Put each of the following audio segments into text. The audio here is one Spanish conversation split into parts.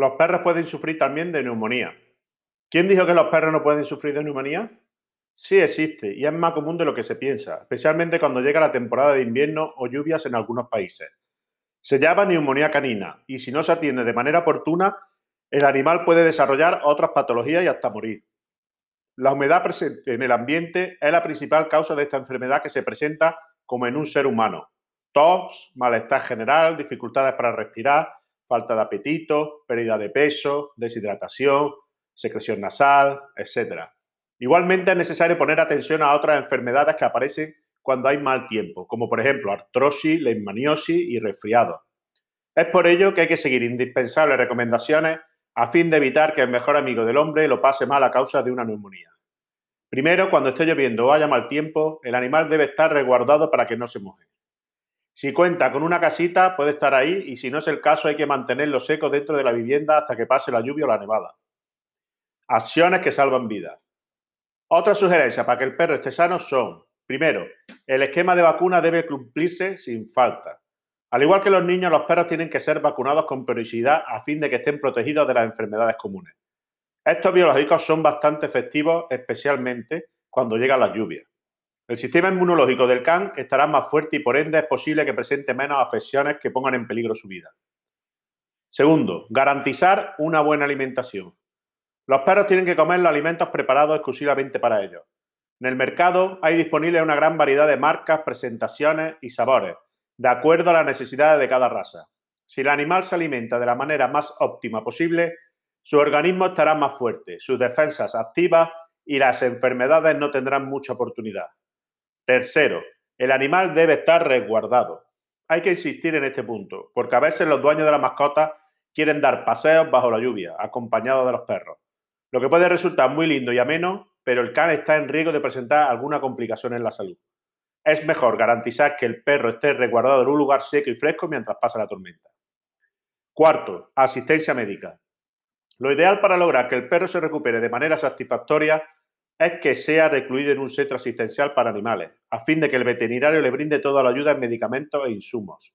Los perros pueden sufrir también de neumonía. ¿Quién dijo que los perros no pueden sufrir de neumonía? Sí existe y es más común de lo que se piensa, especialmente cuando llega la temporada de invierno o lluvias en algunos países. Se llama neumonía canina y si no se atiende de manera oportuna, el animal puede desarrollar otras patologías y hasta morir. La humedad presente en el ambiente es la principal causa de esta enfermedad que se presenta como en un ser humano. Tos, malestar general, dificultades para respirar, falta de apetito, pérdida de peso, deshidratación, secreción nasal, etc. Igualmente es necesario poner atención a otras enfermedades que aparecen cuando hay mal tiempo, como por ejemplo artrosis, leishmaniosis y resfriado. Es por ello que hay que seguir indispensables recomendaciones a fin de evitar que el mejor amigo del hombre lo pase mal a causa de una neumonía. Primero, cuando esté lloviendo o haya mal tiempo, el animal debe estar resguardado para que no se moje. Si cuenta con una casita, puede estar ahí y si no es el caso, hay que mantenerlo seco dentro de la vivienda hasta que pase la lluvia o la nevada. Acciones que salvan vidas. Otras sugerencias para que el perro esté sano son, primero, el esquema de vacuna debe cumplirse sin falta. Al igual que los niños, los perros tienen que ser vacunados con periodicidad a fin de que estén protegidos de las enfermedades comunes. Estos biológicos son bastante efectivos, especialmente cuando llega la lluvia. El sistema inmunológico del can estará más fuerte y por ende es posible que presente menos afecciones que pongan en peligro su vida. Segundo, garantizar una buena alimentación. Los perros tienen que comer los alimentos preparados exclusivamente para ellos. En el mercado hay disponible una gran variedad de marcas, presentaciones y sabores, de acuerdo a las necesidades de cada raza. Si el animal se alimenta de la manera más óptima posible, su organismo estará más fuerte, sus defensas activas y las enfermedades no tendrán mucha oportunidad. Tercero, el animal debe estar resguardado. Hay que insistir en este punto, porque a veces los dueños de la mascota quieren dar paseos bajo la lluvia, acompañados de los perros, lo que puede resultar muy lindo y ameno, pero el can está en riesgo de presentar alguna complicación en la salud es mejor garantizar que el perro esté resguardado en un lugar seco y fresco mientras pasa la tormenta. Cuarto, asistencia médica. Lo ideal para lograr que el perro se recupere de manera satisfactoria es que sea recluido en un centro asistencial para animales, a fin de que el veterinario le brinde toda la ayuda en medicamentos e insumos.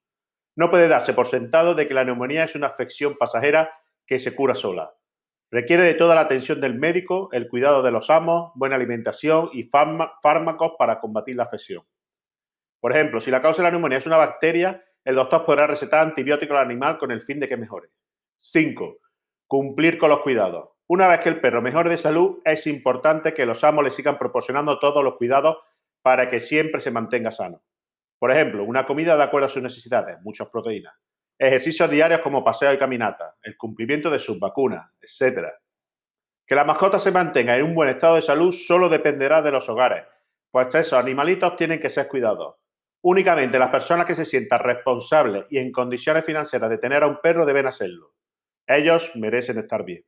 No puede darse por sentado de que la neumonía es una afección pasajera que se cura sola. Requiere de toda la atención del médico, el cuidado de los amos, buena alimentación y fármacos para combatir la afección. Por ejemplo, si la causa de la neumonía es una bacteria, el doctor podrá recetar antibióticos al animal con el fin de que mejore. 5. Cumplir con los cuidados. Una vez que el perro mejore de salud, es importante que los amos le sigan proporcionando todos los cuidados para que siempre se mantenga sano. Por ejemplo, una comida de acuerdo a sus necesidades, muchas proteínas. Ejercicios diarios como paseo y caminata, el cumplimiento de sus vacunas, etc. Que la mascota se mantenga en un buen estado de salud solo dependerá de los hogares, pues esos animalitos tienen que ser cuidados. Únicamente las personas que se sientan responsables y en condiciones financieras de tener a un perro deben hacerlo. Ellos merecen estar bien.